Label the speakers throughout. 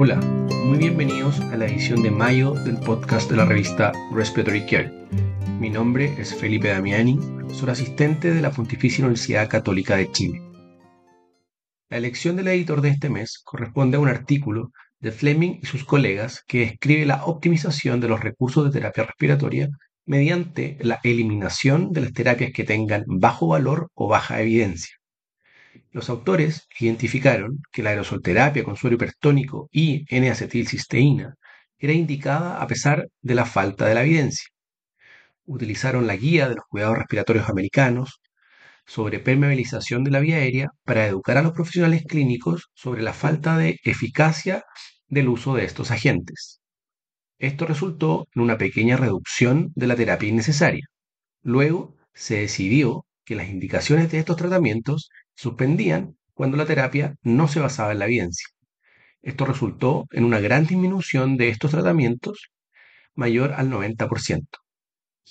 Speaker 1: Hola, muy bienvenidos a la edición de mayo del podcast de la revista Respiratory Care. Mi nombre es Felipe Damiani, profesor asistente de la Pontificia Universidad Católica de Chile. La elección del editor de este mes corresponde a un artículo de Fleming y sus colegas que describe la optimización de los recursos de terapia respiratoria mediante la eliminación de las terapias que tengan bajo valor o baja evidencia. Los autores identificaron que la aerosolterapia con suero hipertónico y N-acetilcisteína era indicada a pesar de la falta de la evidencia. Utilizaron la guía de los cuidados respiratorios americanos sobre permeabilización de la vía aérea para educar a los profesionales clínicos sobre la falta de eficacia del uso de estos agentes. Esto resultó en una pequeña reducción de la terapia innecesaria. Luego se decidió que las indicaciones de estos tratamientos suspendían cuando la terapia no se basaba en la evidencia. Esto resultó en una gran disminución de estos tratamientos mayor al 90%.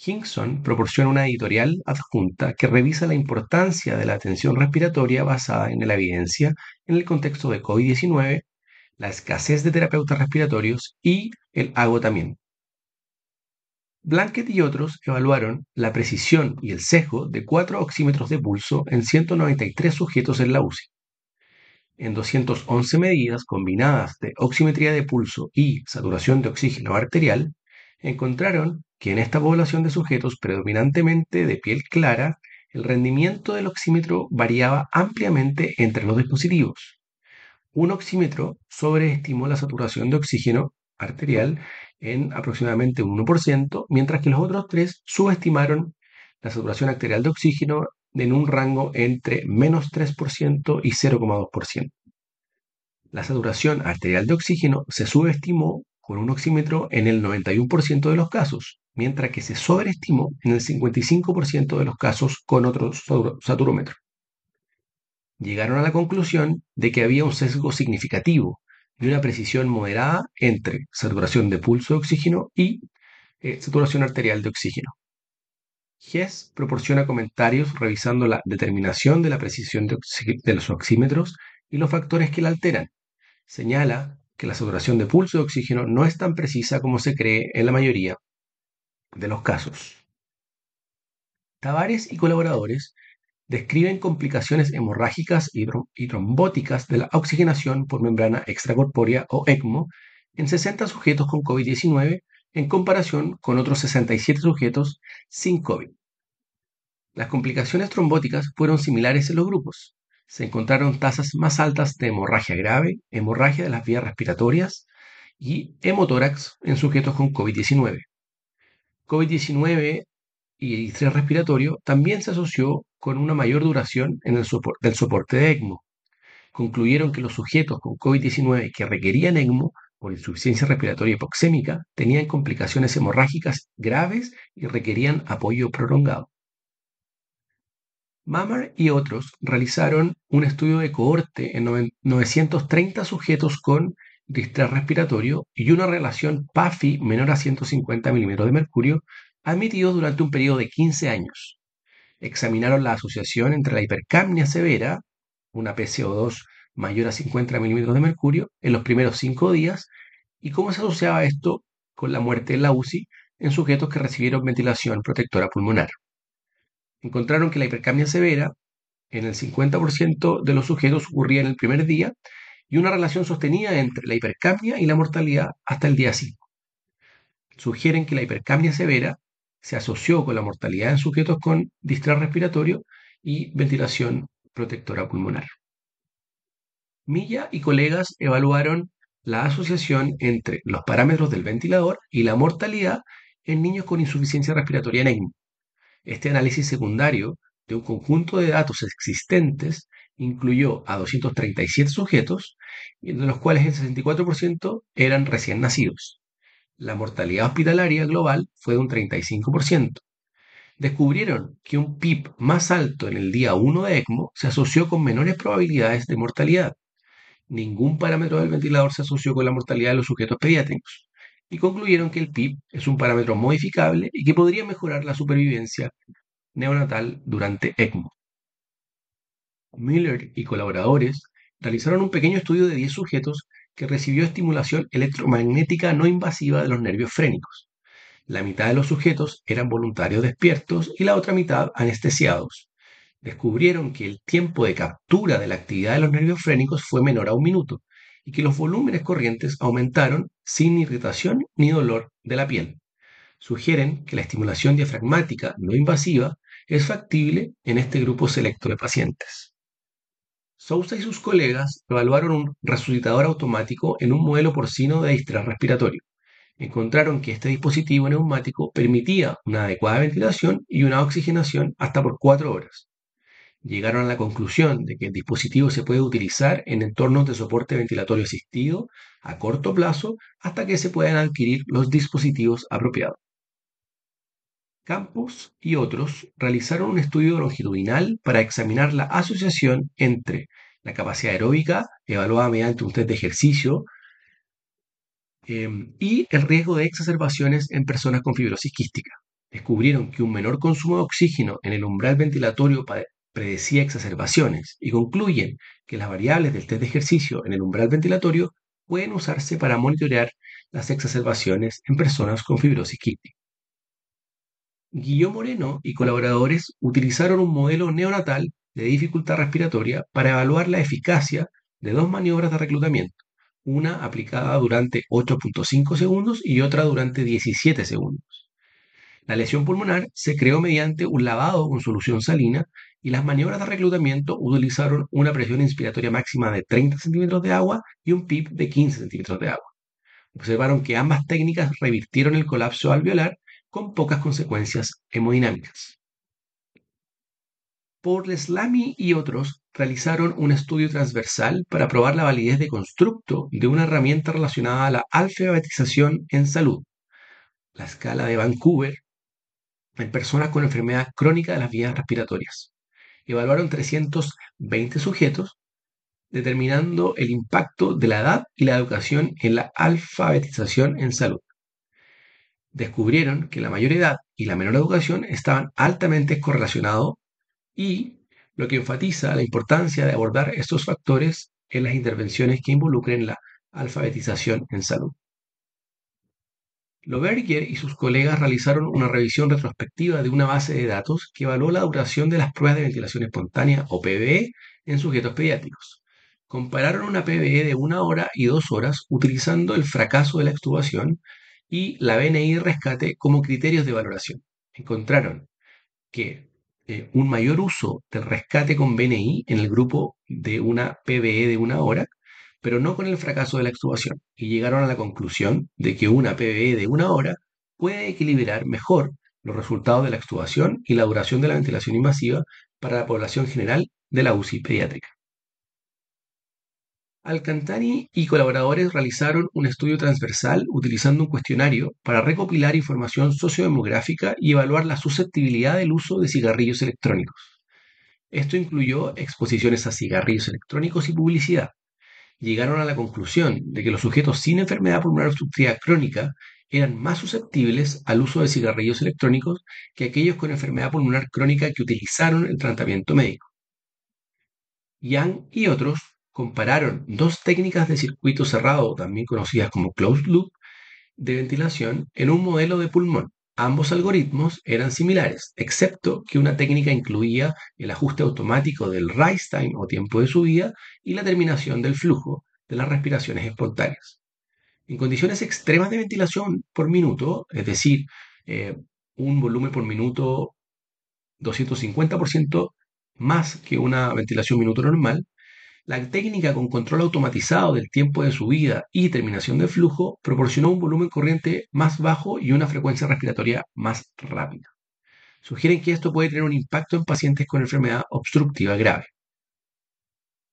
Speaker 1: Hinkson proporciona una editorial adjunta que revisa la importancia de la atención respiratoria basada en la evidencia en el contexto de COVID-19, la escasez de terapeutas respiratorios y el agotamiento. Blanket y otros evaluaron la precisión y el sesgo de cuatro oxímetros de pulso en 193 sujetos en la UCI. En 211 medidas combinadas de oximetría de pulso y saturación de oxígeno arterial, encontraron que en esta población de sujetos predominantemente de piel clara, el rendimiento del oxímetro variaba ampliamente entre los dispositivos. Un oxímetro sobreestimó la saturación de oxígeno arterial en aproximadamente un 1%, mientras que los otros tres subestimaron la saturación arterial de oxígeno en un rango entre menos 3% y 0,2%. La saturación arterial de oxígeno se subestimó con un oxímetro en el 91% de los casos, mientras que se sobreestimó en el 55% de los casos con otro saturómetro. Llegaron a la conclusión de que había un sesgo significativo y una precisión moderada entre saturación de pulso de oxígeno y eh, saturación arterial de oxígeno. Hess proporciona comentarios revisando la determinación de la precisión de, de los oxímetros y los factores que la alteran. Señala que la saturación de pulso de oxígeno no es tan precisa como se cree en la mayoría de los casos. Tavares y colaboradores describen complicaciones hemorrágicas y, trombóticas de la oxigenación por membrana extracorpórea o ECMO en 60 sujetos con COVID-19 en comparación con otros 67 sujetos sin COVID. Las complicaciones trombóticas fueron similares en los grupos. Se encontraron tasas más altas de hemorragia grave, hemorragia de las vías respiratorias y hemotórax en sujetos con COVID-19. COVID-19 y estrés respiratorio también se asoció con una mayor duración en el del soporte de ECMO. Concluyeron que los sujetos con COVID-19 que requerían ECMO por insuficiencia respiratoria hipoxémica tenían complicaciones hemorrágicas graves y requerían apoyo prolongado. Mammer y otros realizaron un estudio de cohorte en 930 sujetos con distrés respiratorio y una relación PAFI menor a 150 milímetros de mercurio admitidos durante un periodo de 15 años. Examinaron la asociación entre la hipercapnia severa, una PCO2 mayor a 50 milímetros de mercurio, en los primeros 5 días y cómo se asociaba esto con la muerte en la UCI en sujetos que recibieron ventilación protectora pulmonar. Encontraron que la hipercapnia severa en el 50% de los sujetos ocurría en el primer día y una relación sostenida entre la hipercapnia y la mortalidad hasta el día 5. Sugieren que la hipercapnia severa se asoció con la mortalidad en sujetos con distrés respiratorio y ventilación protectora pulmonar. Milla y colegas evaluaron la asociación entre los parámetros del ventilador y la mortalidad en niños con insuficiencia respiratoria en ECMO. Este análisis secundario de un conjunto de datos existentes incluyó a 237 sujetos, de los cuales el 64% eran recién nacidos la mortalidad hospitalaria global fue de un 35%. Descubrieron que un PIB más alto en el día 1 de ECMO se asoció con menores probabilidades de mortalidad. Ningún parámetro del ventilador se asoció con la mortalidad de los sujetos pediátricos y concluyeron que el PIB es un parámetro modificable y que podría mejorar la supervivencia neonatal durante ECMO. Miller y colaboradores realizaron un pequeño estudio de 10 sujetos que recibió estimulación electromagnética no invasiva de los nervios frénicos. La mitad de los sujetos eran voluntarios despiertos y la otra mitad anestesiados. Descubrieron que el tiempo de captura de la actividad de los nervios frénicos fue menor a un minuto y que los volúmenes corrientes aumentaron sin irritación ni dolor de la piel. Sugieren que la estimulación diafragmática no invasiva es factible en este grupo selecto de pacientes. Sousa y sus colegas evaluaron un resucitador automático en un modelo porcino de distrés respiratorio encontraron que este dispositivo neumático permitía una adecuada ventilación y una oxigenación hasta por cuatro horas. Llegaron a la conclusión de que el dispositivo se puede utilizar en entornos de soporte ventilatorio asistido a corto plazo hasta que se puedan adquirir los dispositivos apropiados. Campos y otros realizaron un estudio longitudinal para examinar la asociación entre la capacidad aeróbica, evaluada mediante un test de ejercicio, Em, y el riesgo de exacerbaciones en personas con fibrosis quística. Descubrieron que un menor consumo de oxígeno en el umbral ventilatorio predecía exacerbaciones y concluyen que las variables del test de ejercicio en el umbral ventilatorio pueden usarse para monitorear las exacerbaciones en personas con fibrosis quística. Guillaume Moreno y colaboradores utilizaron un modelo neonatal de dificultad respiratoria para evaluar la eficacia de dos maniobras de reclutamiento una aplicada durante 8.5 segundos y otra durante 17 segundos. La lesión pulmonar se creó mediante un lavado con solución salina y las maniobras de reclutamiento utilizaron una presión inspiratoria máxima de 30 centímetros de agua y un PIB de 15 centímetros de agua. Observaron que ambas técnicas revirtieron el colapso alveolar con pocas consecuencias hemodinámicas. Por Leslamy y otros realizaron un estudio transversal para probar la validez de constructo de una herramienta relacionada a la alfabetización en salud, la escala de Vancouver, en personas con enfermedad crónica de las vías respiratorias. Evaluaron 320 sujetos, determinando el impacto de la edad y la educación en la alfabetización en salud. Descubrieron que la mayor edad y la menor educación estaban altamente correlacionados y lo que enfatiza la importancia de abordar estos factores en las intervenciones que involucren la alfabetización en salud. Loberger y sus colegas realizaron una revisión retrospectiva de una base de datos que evaluó la duración de las pruebas de ventilación espontánea o PVE en sujetos pediátricos. Compararon una PVE de una hora y dos horas utilizando el fracaso de la extubación y la BNI rescate como criterios de valoración. Encontraron que eh, un mayor uso del rescate con BNI en el grupo de una PBE de una hora, pero no con el fracaso de la extubación, y llegaron a la conclusión de que una PBE de una hora puede equilibrar mejor los resultados de la extubación y la duración de la ventilación invasiva para la población general de la UCI pediátrica. Alcantani y colaboradores realizaron un estudio transversal utilizando un cuestionario para recopilar información sociodemográfica y evaluar la susceptibilidad del uso de cigarrillos electrónicos. Esto incluyó exposiciones a cigarrillos electrónicos y publicidad. Llegaron a la conclusión de que los sujetos sin enfermedad pulmonar obstructiva crónica eran más susceptibles al uso de cigarrillos electrónicos que aquellos con enfermedad pulmonar crónica que utilizaron el tratamiento médico. Yang y otros compararon dos técnicas de circuito cerrado, también conocidas como closed loop, de ventilación en un modelo de pulmón. Ambos algoritmos eran similares, excepto que una técnica incluía el ajuste automático del rise time o tiempo de subida y la terminación del flujo de las respiraciones espontáneas. En condiciones extremas de ventilación por minuto, es decir, eh, un volumen por minuto 250% más que una ventilación minuto normal, la técnica con control automatizado del tiempo de subida y terminación de flujo proporcionó un volumen corriente más bajo y una frecuencia respiratoria más rápida. Sugieren que esto puede tener un impacto en pacientes con enfermedad obstructiva grave.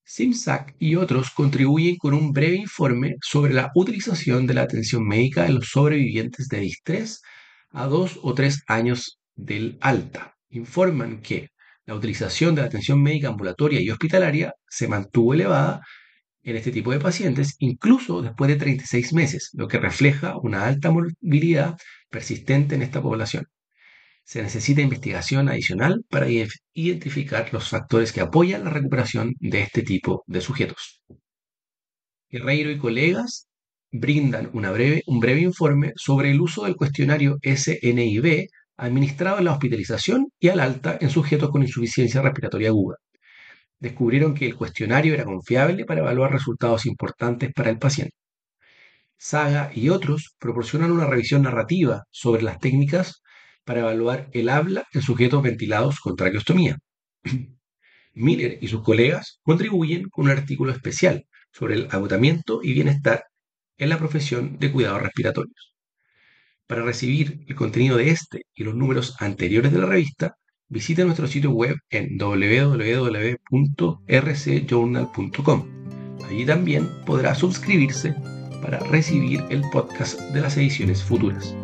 Speaker 1: Simsack y otros contribuyen con un breve informe sobre la utilización de la atención médica en los sobrevivientes de distrés a dos o tres años del alta. Informan que la utilización de la atención médica ambulatoria y hospitalaria se mantuvo elevada en este tipo de pacientes, incluso después de 36 meses, lo que refleja una alta morbilidad persistente en esta población. Se necesita investigación adicional para identificar los factores que apoyan la recuperación de este tipo de sujetos. Herreiro y colegas brindan un breve informe sobre el uso del cuestionario SNIB administrado en la hospitalización y al alta en sujetos con insuficiencia respiratoria aguda. Descubrieron que el cuestionario era confiable para evaluar resultados importantes para el paciente. Saga y otros proporcionan una revisión narrativa sobre las técnicas para evaluar el habla en sujetos ventilados con traqueostomía. Miller y sus colegas contribuyen con un artículo especial sobre el agotamiento y bienestar en la profesión de cuidados respiratorios. Para recibir el contenido de este y los números anteriores de la revista, visite nuestro sitio web en www.rcjournal.com. Allí también podrá suscribirse para recibir el podcast de las ediciones futuras.